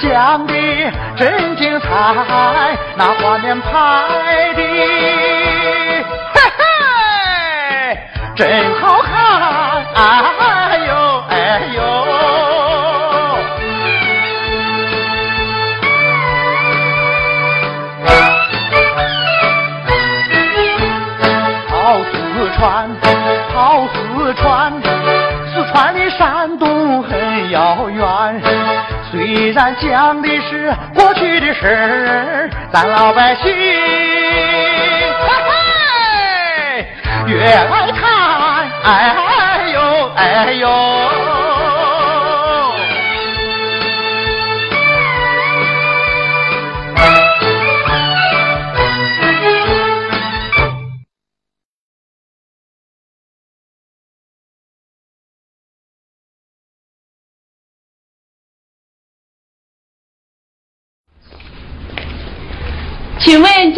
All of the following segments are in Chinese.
小故事讲的咱老百姓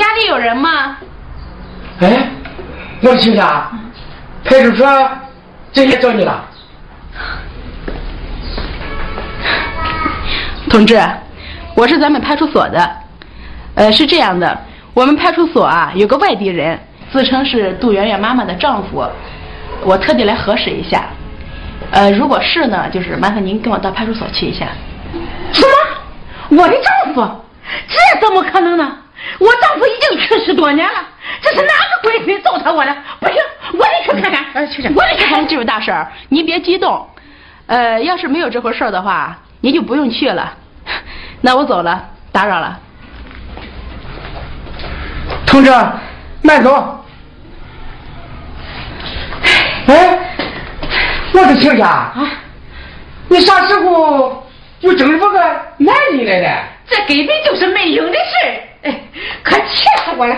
家里有人吗？哎，我的亲家，派出所今天找你了。同志，我是咱们派出所的。呃，是这样的，我们派出所啊有个外地人，自称是杜媛媛妈妈的丈夫，我特地来核实一下。呃，如果是呢，就是麻烦您跟我到派出所去一下。什么？我的丈夫？这怎么可能呢？我丈夫已经去世多年了，这是哪个鬼神糟蹋我了？不行，我得去看看。哎，去我得去看。这位大婶儿，您别激动。呃，要是没有这回事儿的话，您就不用去了。那我走了，打扰了。同志，慢走。哎，我的亲家啊，你啥时候又整这么个男人来了？这根本就是没影的事儿，哎，可气死我了！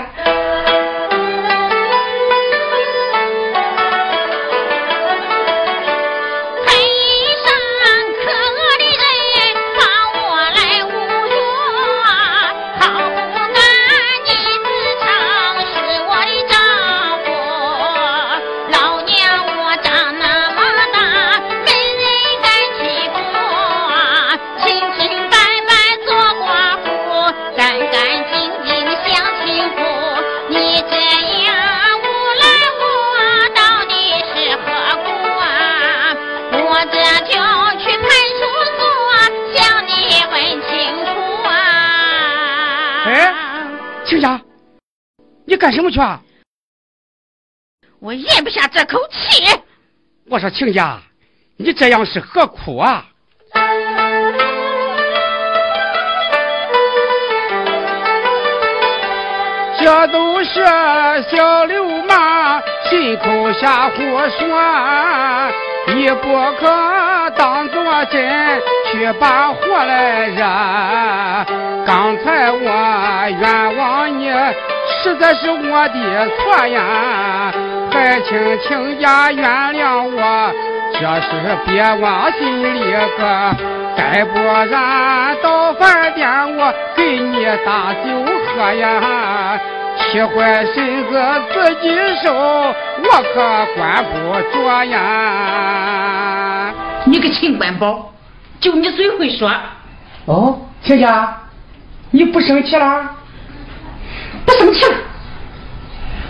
我说亲家，你这样是何苦啊？这都是小流氓信口瞎胡说，你不可当作真去把火来惹。刚才我冤枉你，实在是我的错呀，还请亲家原谅我，这事别往心里搁。再不然到饭店我给你打酒喝呀，气坏身子自己受，我可管不着呀。你个秦官宝，就你嘴会说。哦，亲家，你不生气了？不生气了，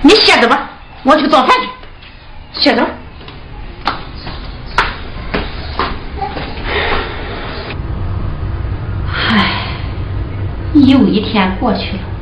你歇着吧，我去做饭去。歇着吧。唉，又一天过去了。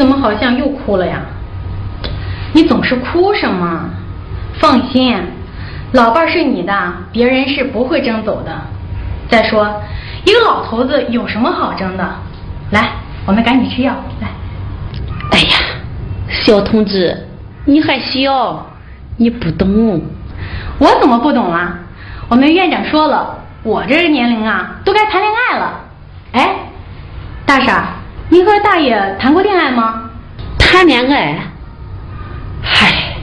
怎么好像又哭了呀？你总是哭什么？放心，老伴儿是你的，别人是不会争走的。再说，一个老头子有什么好争的？来，我们赶紧吃药。来，哎呀，小同志，你还小，你不懂。我怎么不懂了？我们院长说了，我这个年龄啊，都该谈恋爱了。哎，大傻，你和大爷谈过恋爱吗？谈恋爱？嗨，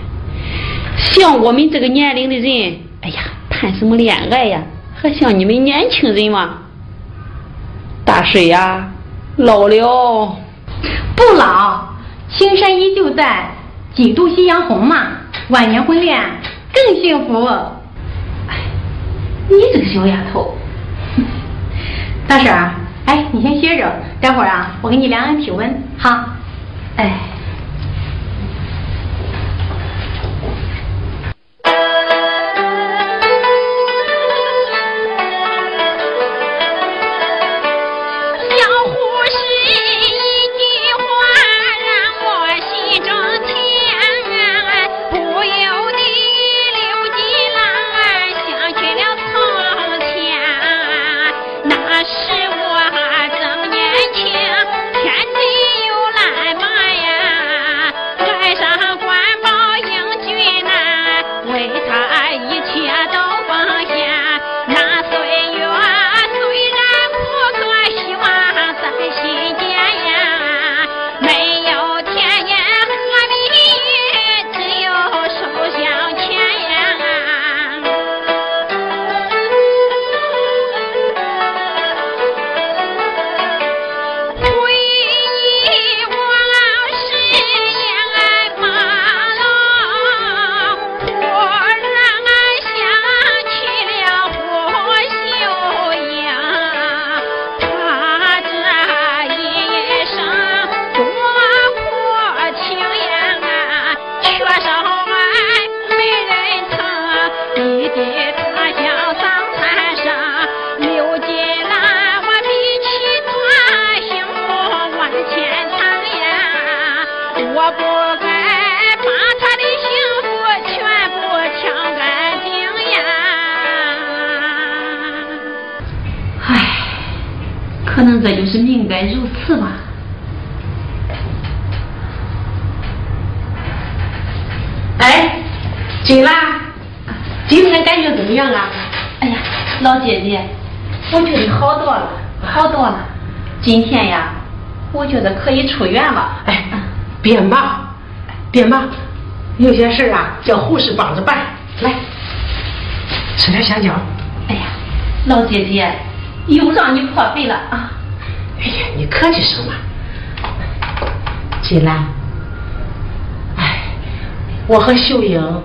像我们这个年龄的人，哎呀，谈什么恋爱呀？还像你们年轻人吗？大水呀，老了。不老，青山依旧在，几度夕阳红嘛。晚年婚恋更幸福。哎，你这个小丫头。大婶儿，哎，你先歇着，待会儿啊，我给你量量体温，哈。哎。姐姐，我觉得好多了，好多了。今天呀，我觉得可以出院了。哎，别忙，别忙，有些事啊，叫护士帮着办。来，吃点香蕉。哎呀，老姐姐，又让你破费了啊！哎呀，你客气什么？金兰，哎，我和秀英。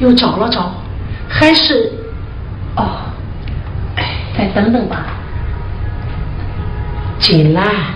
又找了找，还是，等等吧，金兰。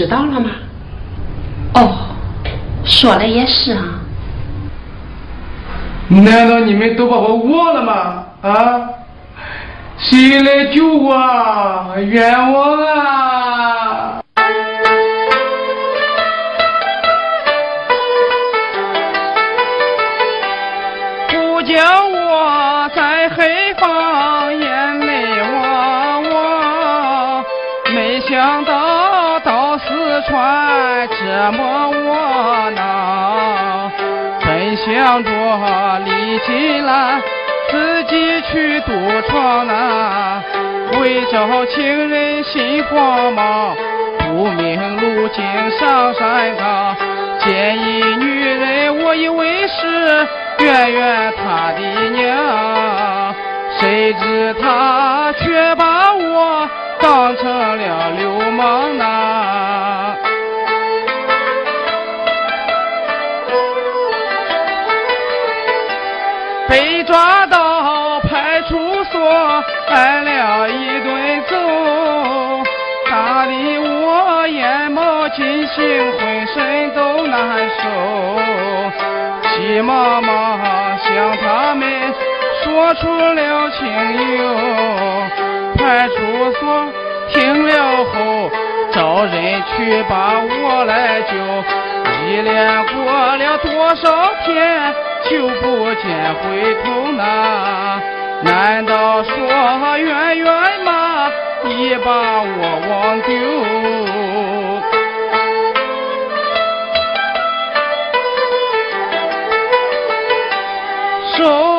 知道了吗？哦，说的也是啊。难道你们都把我忘了吗？啊！谁来救我？冤枉啊！折磨我呢。本想着历尽了自己去独闯呐，为找情人心慌忙，不明路径上山岗。见一女人，我以为是圆圆她的娘，谁知她却把我当成了流氓呐。抓到派出所，挨了一顿揍，打的我眼冒金星，浑身都难受。急忙忙向他们说出了情由，派出所听了后，找人去把我来救。一连过了多少天，就不见回头呢？难道说圆圆吗？你把我忘丢？手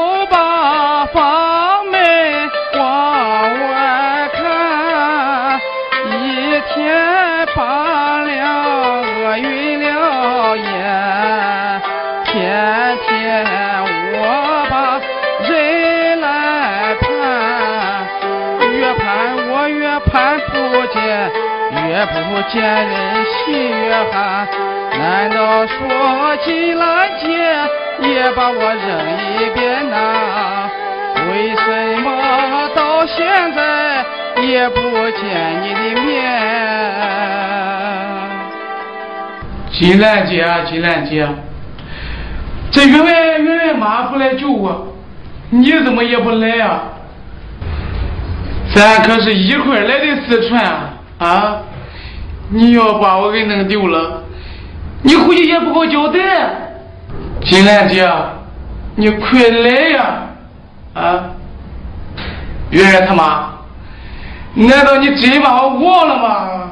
也不见人心越寒。难道说金兰姐也把我扔一边呐？为什么到现在也不见你的面？金兰姐，金兰姐，这圆圆圆圆妈不来救我，你怎么也不来啊？咱可是一块来的四川啊！啊，你要把我给弄丢了，你回去也不好交代。金兰姐，你快来呀！啊，圆圆他妈，难道你真把我忘了吗？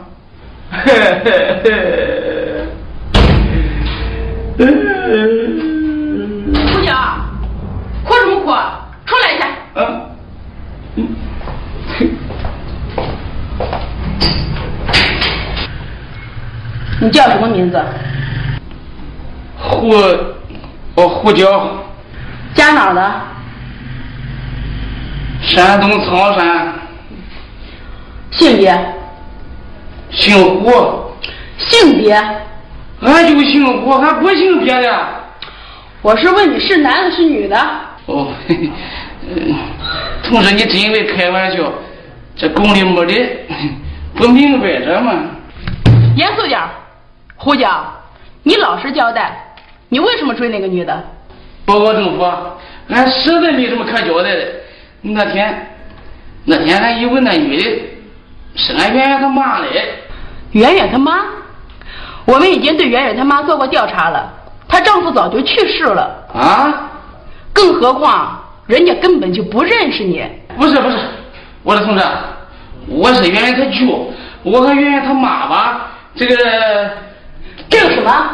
嘿嘿嘿。胡江，哭什么哭？出来一下。啊，你叫什么名字？胡，哦，胡椒，家哪儿的？山东苍山，性别？姓胡，性别？俺就姓胡，俺不姓别的。我是问你是男的是女的？哦，嘿嘿，嗯，同志，你真会开玩笑？这宫里没的，不明白着吗？严肃点儿，胡江，你老实交代，你为什么追那个女的？报告政府，俺实在没什么可交代的。那天，那天俺以为那女的是俺圆圆她妈嘞。圆圆她妈？我们已经对圆圆她妈做过调查了，她丈夫早就去世了。啊？更何况人家根本就不认识你。不是不是，我的同志，我是圆圆她舅，我和圆圆她妈吧，这个这有什么？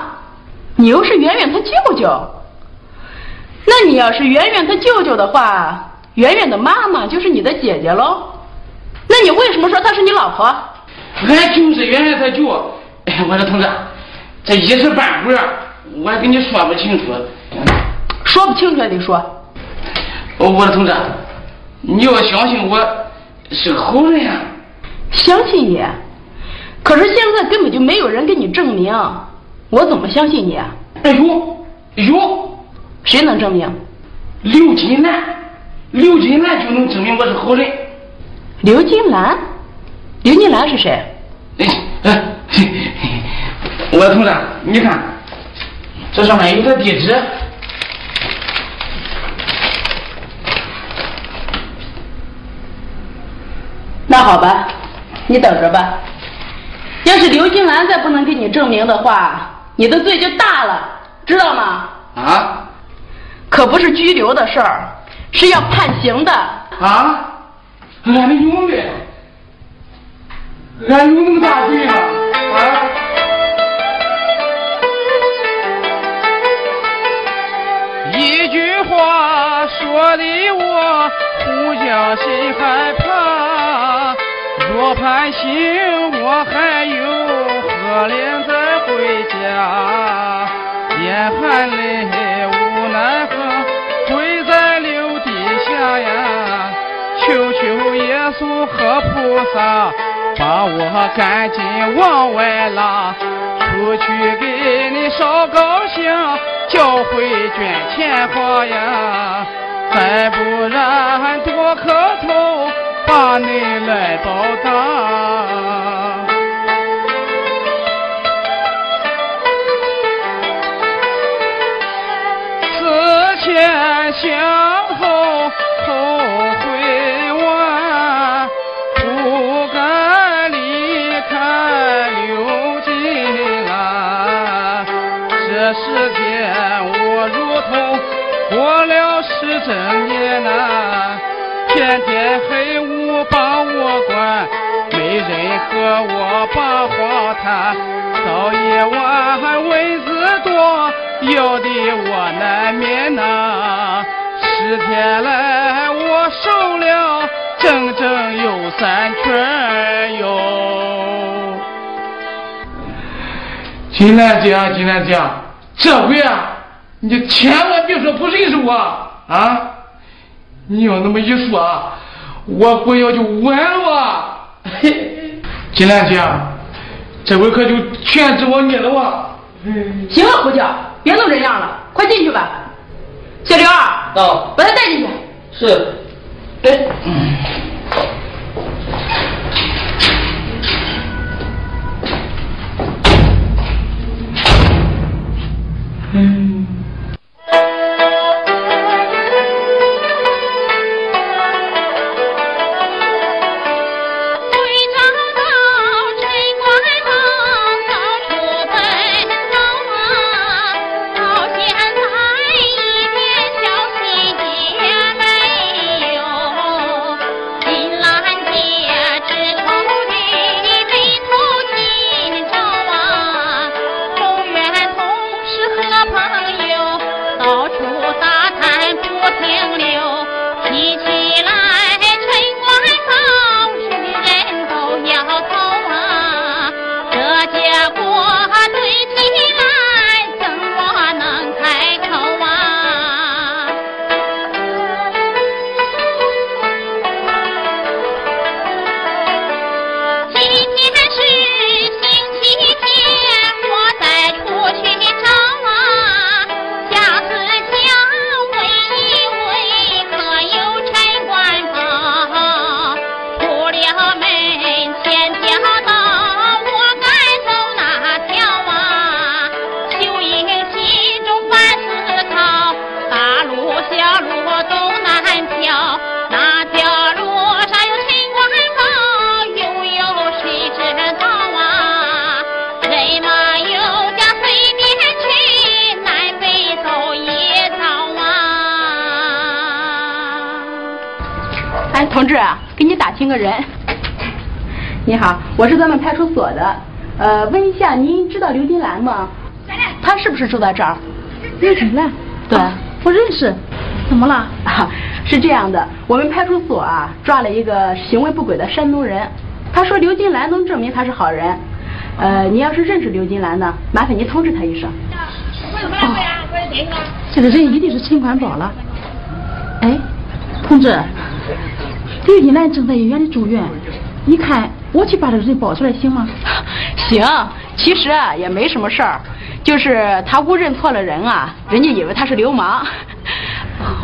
你又是圆圆他舅舅？那你要是圆圆他舅舅的话，圆圆的妈妈就是你的姐姐喽。那你为什么说她是你老婆？俺就是圆圆他舅。哎，我说同志，这一时半会儿我还跟你说不清楚。说不清楚也得说。哦，我说同志，你要相信我是个好人啊。相信你，可是现在根本就没有人给你证明，我怎么相信你啊？哎呦有，谁能证明？刘金兰，刘金兰就能证明我是好人。刘金兰？刘金兰是谁？哎哎，我同志，你看，这上面有个地址。那好吧，你等着吧。要是刘金兰再不能给你证明的话你的罪就大了知道吗？啊？可不是拘留的事儿是要判刑的。啊？俺们用的俺有那么大罪吗啊？一句话说的我不小心害怕。我盼星，我还有何脸再回家？眼含泪，无奈何，跪在柳底下呀，求求耶稣和菩萨，把我赶紧往外拉，出去给你烧高香，教会捐钱花呀，再不然多磕头，把你来报答。思前想后，后悔晚，不该离开刘金兰。这十天我如同过了十整年呐，天天黑，人和我把话谈，到夜晚蚊子多。咬的我难免呐，十天来我瘦了整整有三圈哟。金兰姐啊，金兰姐，这回啊，你千万别说不认识我啊！你要那么一说，我鬼要就完了。嘿金兰姐，这回可就全指望你了哇！行了，胡椒，别弄这样了，快进去吧。小刘，到把他带进去。是。哎，回听个人。你好，我是咱们派出所的，呃，问一下，您知道刘金兰吗？她是不是住在这儿？刘金兰，对啊我认识。怎么了？啊，是这样的，我们派出所啊抓了一个行为不轨的山东人，他说刘金兰能证明他是好人。呃，你要是认识刘金兰呢，麻烦您通知他一声。这个人一定是陈管宝了。哎，同志，刘金兰正在医院里住院，你看我去把这个人抱出来行吗？行，其实啊也没什么事儿，就是他误认错了人啊，人家以为他是流氓。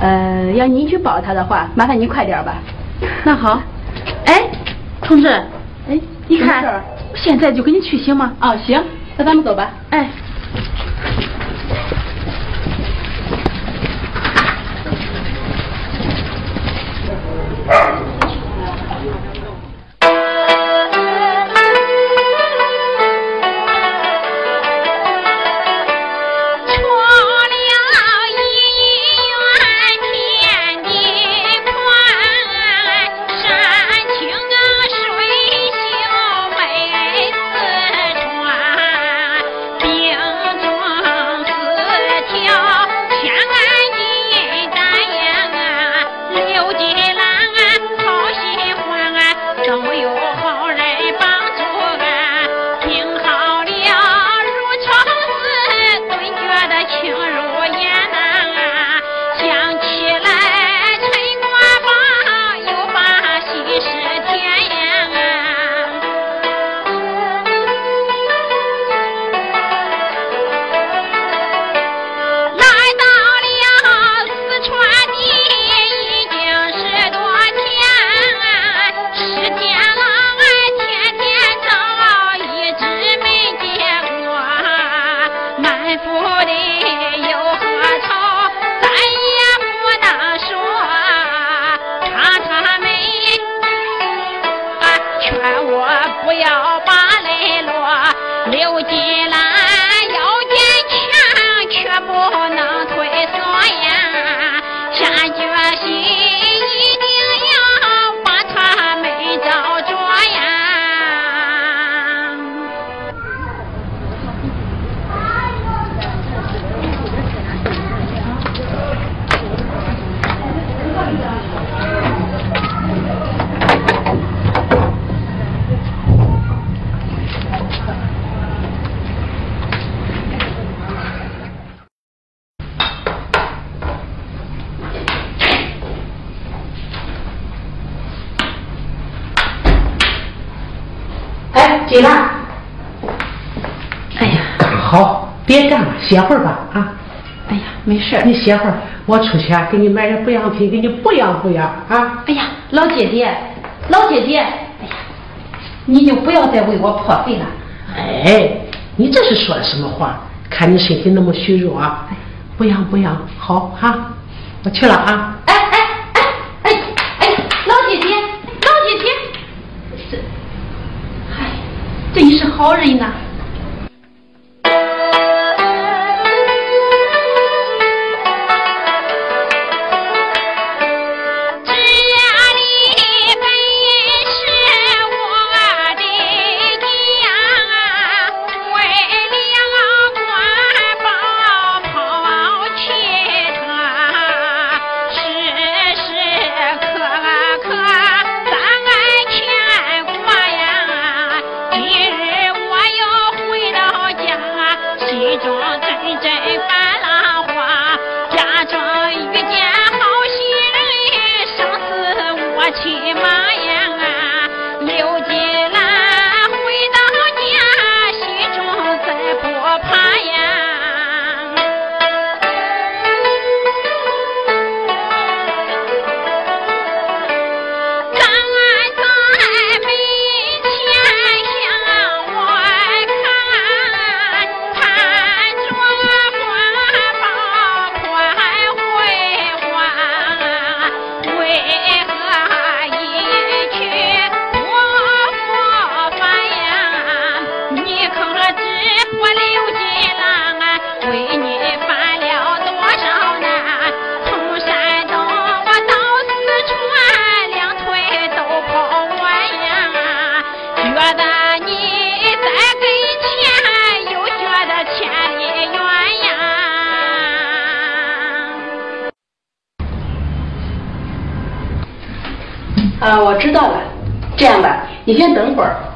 呃，要您去保他的话，麻烦您快点吧。那好。哎，同志，哎，你看现在就跟你去行吗？哦，行，那咱们走吧。哎，进来。哎呀，好，别干了，歇会儿吧啊。哎呀，没事。你歇会儿，我出去啊，给你买点补养品，给你补养补养啊。哎呀，老姐姐，老姐姐，哎呀，你就不要再为我破费了。哎，你这是说的什么话？看你身体那么虚弱啊，补养补养，好哈，我去了啊。哎哎哎哎哎，老姐姐，老姐姐，这，嗨，真是好人呐。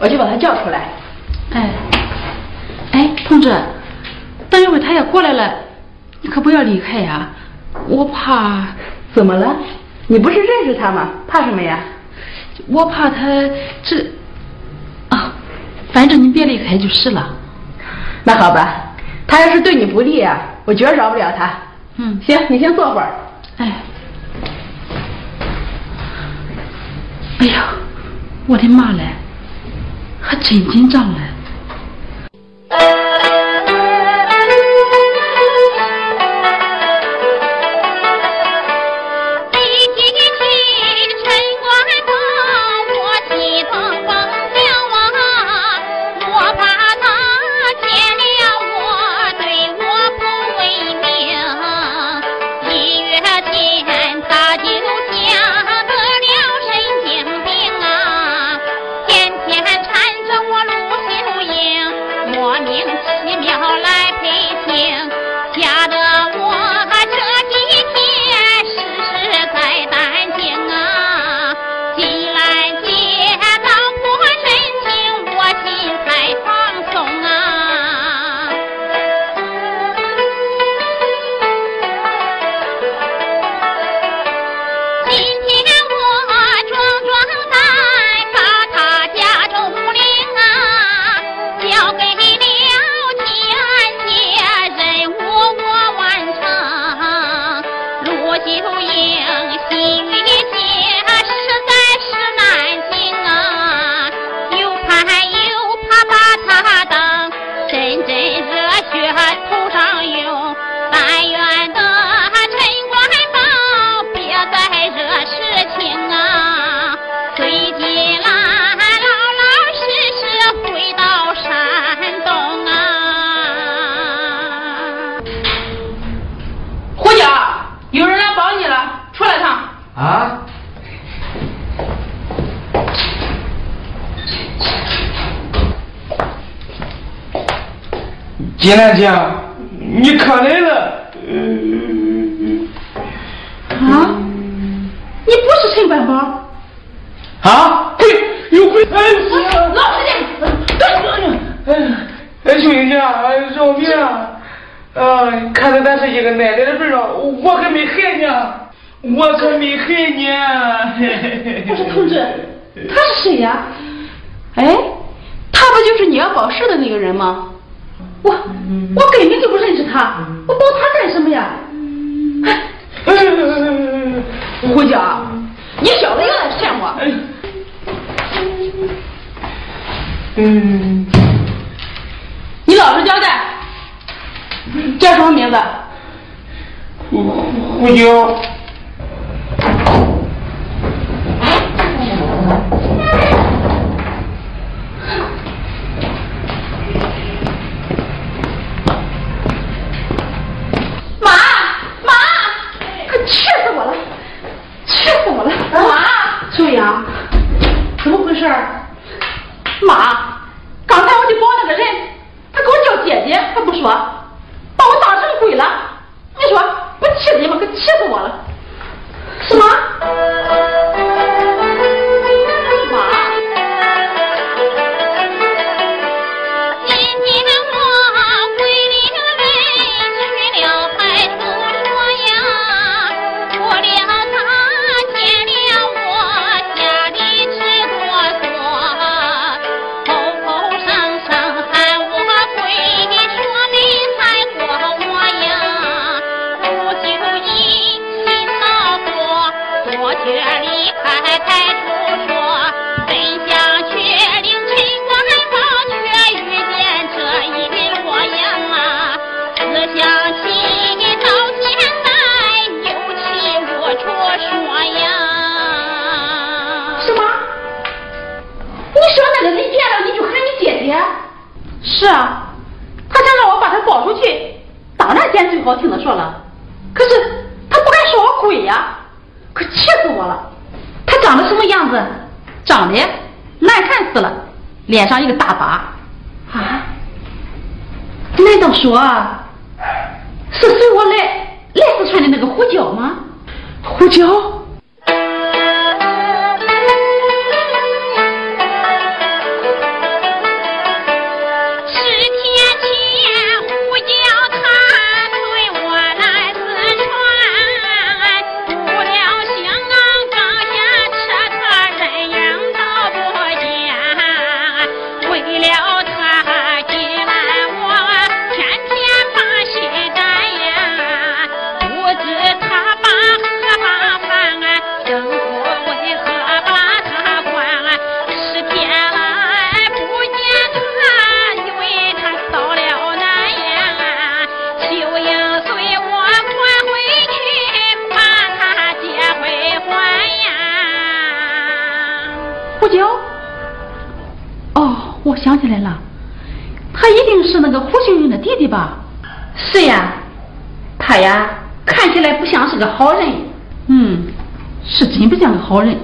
我就把他叫出来。哎，哎，同志，等一会儿他要过来了，你可不要离开呀，我怕，怎么了？你不是认识他吗？怕什么呀？我怕他这，啊，反正你别离开就是了。那好吧，他要是对你不利啊，我绝饶不了他。嗯，行，你先坐会儿。哎，哎呀，我的妈嘞，还真紧张嘞。金兰姐，你可来了！啊？你不是陈官保？啊？鬼，有鬼！哎呀，老实点！哎，哎，秋英姐，哎，饶命！哎，看在咱是一个奶奶的份上，我可没害你，我可没害你。我说同志，他是谁呀？哎，他不就是你要保释的那个人吗？我我根本就不认识他我抱他干什么呀？胡椒你小子又来骗我。嗯。你老实交代叫什么名字？胡胡椒。子长得难看死了，脸上一个大疤啊。难道说是随我来来四川的那个胡椒吗？胡椒。好人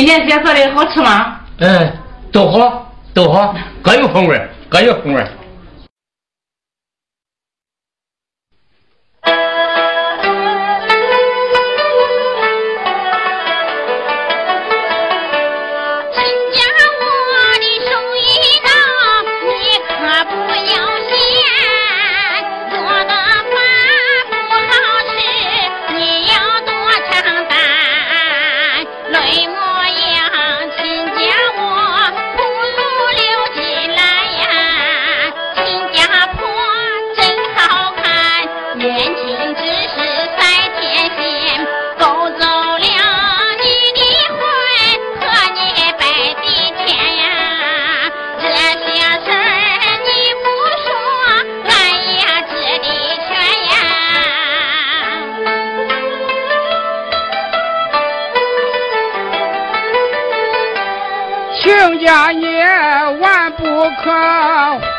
今天姐做的好吃吗？嗯都好都好各有风味各有风味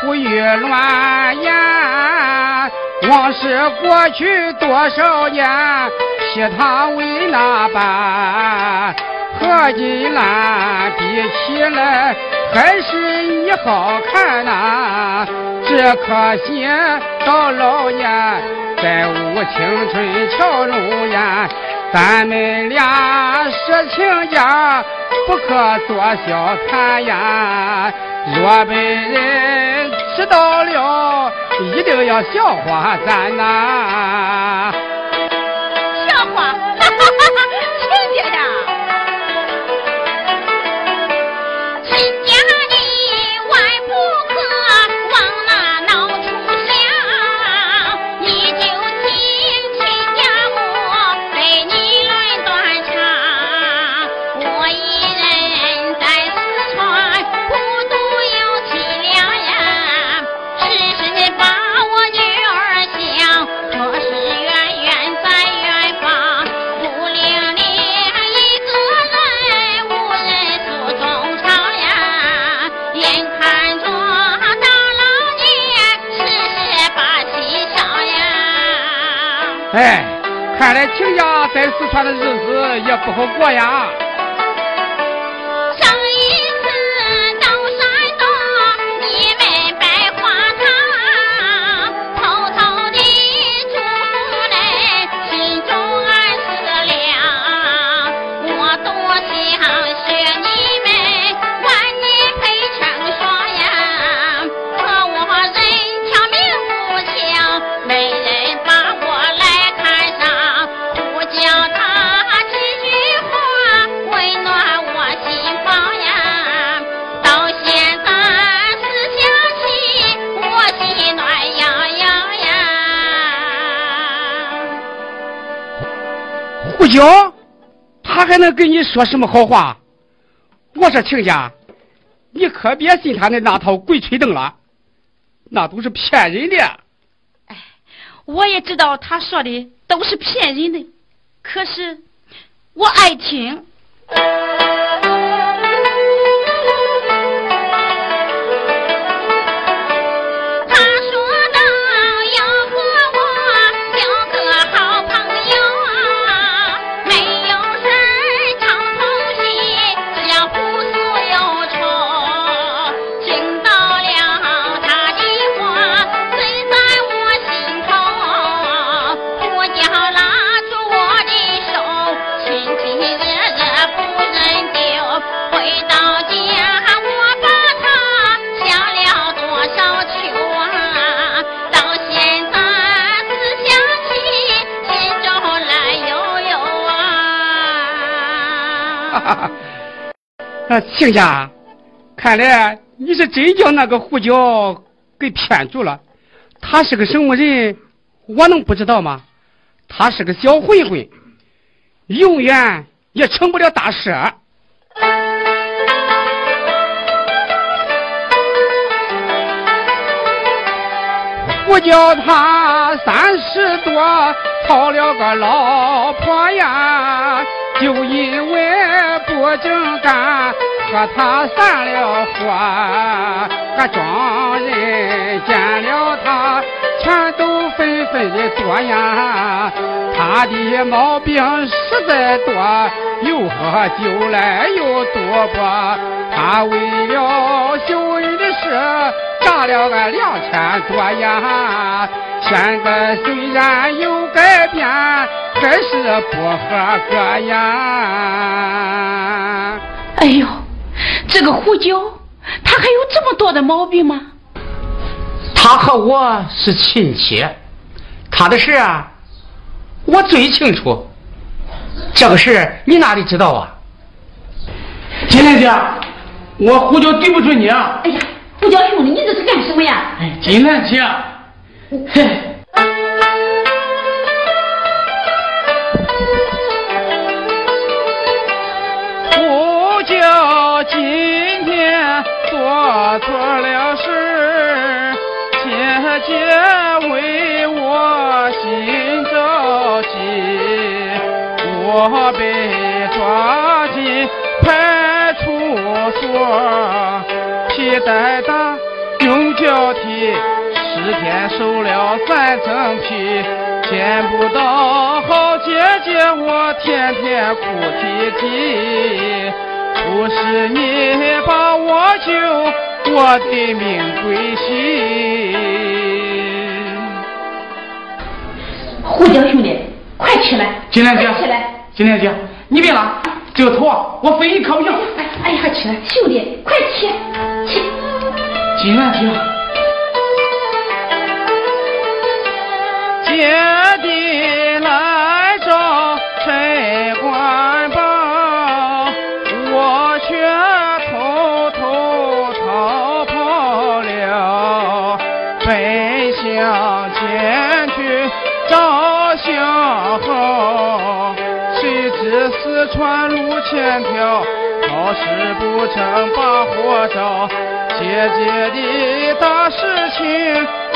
胡语乱言往事过去多少年是他为哪般和金兰比起来还是你好看呐只可惜到老年再无青春俏容颜咱们俩是亲家不可多小看呀若被人知道了，一定要笑话咱呐。哎，看来亲家在四川的日子也不好过呀。说什么好话？我说亲家，你可别信他的那套鬼吹灯了，那都是骗人的。哎我也知道他说的都是骗人的，可是我爱听。啊，亲家，看来你是真将那个胡椒给骗住了。他是个什么人，我能不知道吗？他是个小混混，永远也成不了大事。胡椒他三十多讨了个老婆呀，就因为不正干和他散了伙，俺庄人见了他，全都纷纷的躲呀。他的毛病实在多，又喝酒来又赌博，他为了秀恩的事。诈了俺两千多呀！现在虽然有改变，还是不合格呀！哎呦，这个胡椒，他还有这么多的毛病吗？他和我是亲戚，他的事啊，我最清楚。这个事你哪里知道啊？金莲姐，我胡椒对不住你啊！哎呀，胡椒兄弟，你这是干什么呀？哎，金莲姐，嘿。做错了事，姐姐为我心着急，我被抓进派出所，皮带打，用脚踢，十天瘦了三层皮。见不到好姐姐，我天天哭啼啼。不是你把我救，我的命归西。胡椒兄弟，快起来！金莲姐快起来！，金莲姐，你别拉，这个头啊，我非你可不上。哎哎呀，起来！兄弟，快起起！金莲姐，姐弟向前去找相好，谁知四川路千条，好事不成把火烧。姐姐的大事情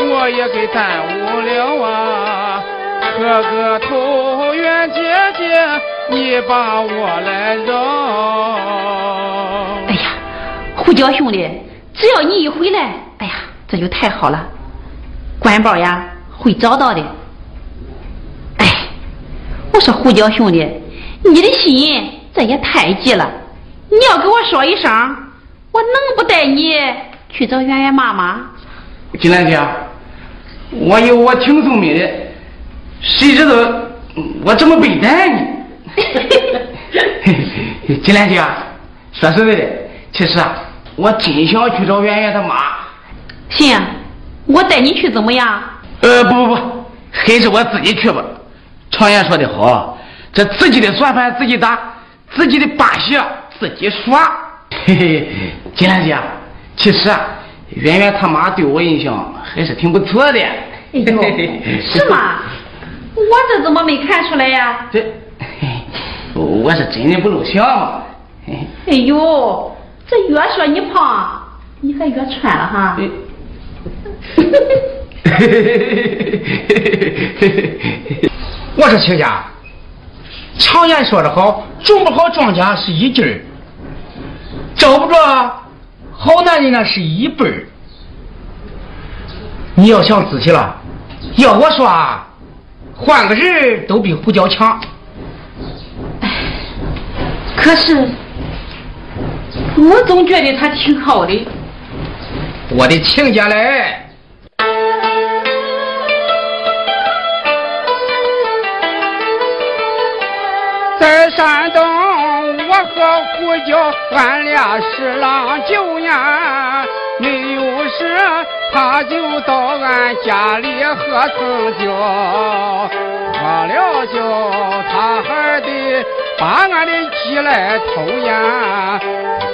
我也给耽误了啊！磕个头，愿姐姐你把我来饶。哎呀，胡椒兄弟，只要你一回来，哎呀，这就太好了。官宝呀，会找到的。哎，我说胡椒兄弟，你的心这也太急了。你要给我说一声，我能不带你去找圆圆妈妈？金兰姐，我有我挺聪明的，谁知道我这么笨蛋呢？金兰姐，说实在的，其实啊，我真想去找圆圆她妈。行呀，我带你去怎么样？呃，不不不，还是我自己去吧。常言说的好，这自己的算盘自己打，自己的把戏自己耍。嘿嘿，金兰姐，其实啊，圆圆他妈对我印象还是挺不错的。哎呦，是吗？我这怎么没看出来呀？这，我是真的不露相嘛。哎呦，这越说你胖，你还越穿了哈。我说亲家，常言说得好，种不好庄稼是一斤儿，找不着好男人那是一辈儿。你要想仔细了，要我说啊，换个人都比胡椒强。可是，我总觉得他挺好的。我的亲家嘞，在山东，我和胡椒俺俩是郎酒呀，没有事他就到俺家里喝蹭酒，喝了酒他还得把俺的鸡来偷呀。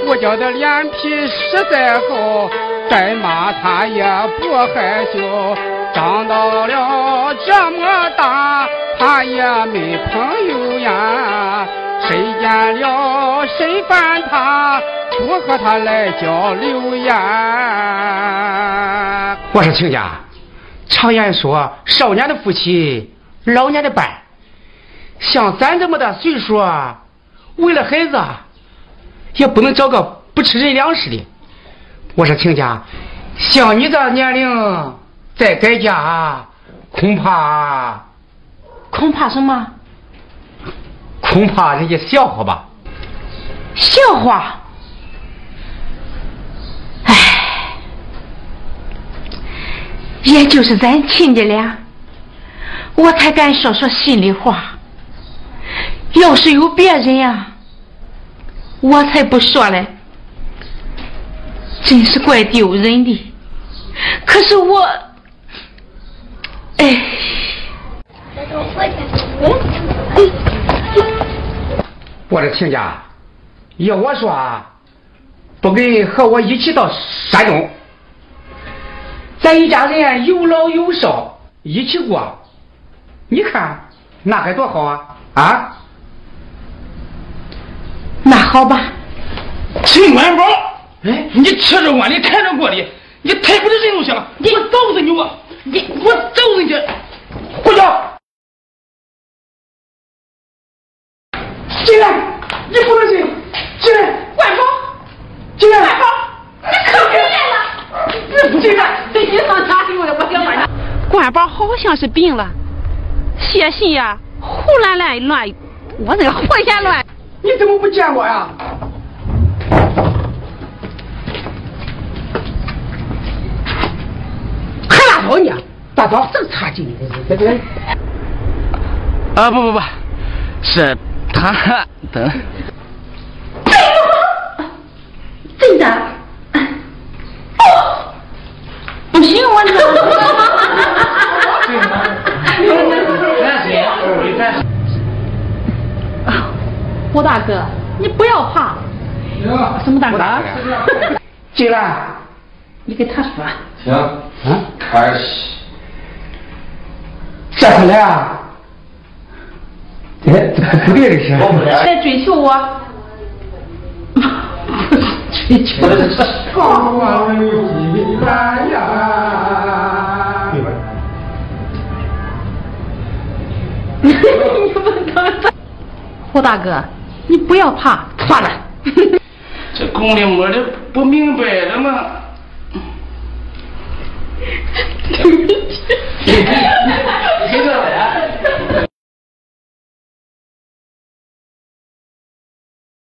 胡椒的脸皮实在厚，再骂他也不害羞。长到了这么大，他也没朋友呀。谁见了谁烦他，不和他来交流呀。我说亲家，常言说少年的夫妻，老年的伴。像咱这么大岁数，为了孩子，也不能找个不吃人粮食的。我说亲家，像你这年龄再改嫁，恐怕恐怕什么？恐怕人家笑话吧。笑话。唉，也就是咱亲家俩，我才敢说说心里话。要是有别人呀，我才不说嘞。真是怪丢人的。可是我，哎，我的亲家，要我说啊，不给和我一起到山东，咱一家人有老有少一起过，你看那该多好啊！啊，那好吧。秦官宝，哎，你吃着碗里看着锅里，你太不是人东西了！我揍死你我！你我揍死你！胡椒，进来，你不能进，进来，外宝，进来，外宝，你可别来了，你不进来，这银行卡给我的，我想买。管宝好像是病了，写信呀，胡乱乱乱，我这个胡言乱。你怎么不见我呀？还拉倒你，大嫂正差劲呢。啊不不不，是他等。真的？哦，不行，我这。郭大哥，你不要怕。什么大哥？进来。你给他说。行。嗯。开始。这回来啊？哎，不对这是。来追求我。追求。光芒一来呀！你们刚才。胡大哥，你不要怕，算了。这公的我这不明白了吗？对不起。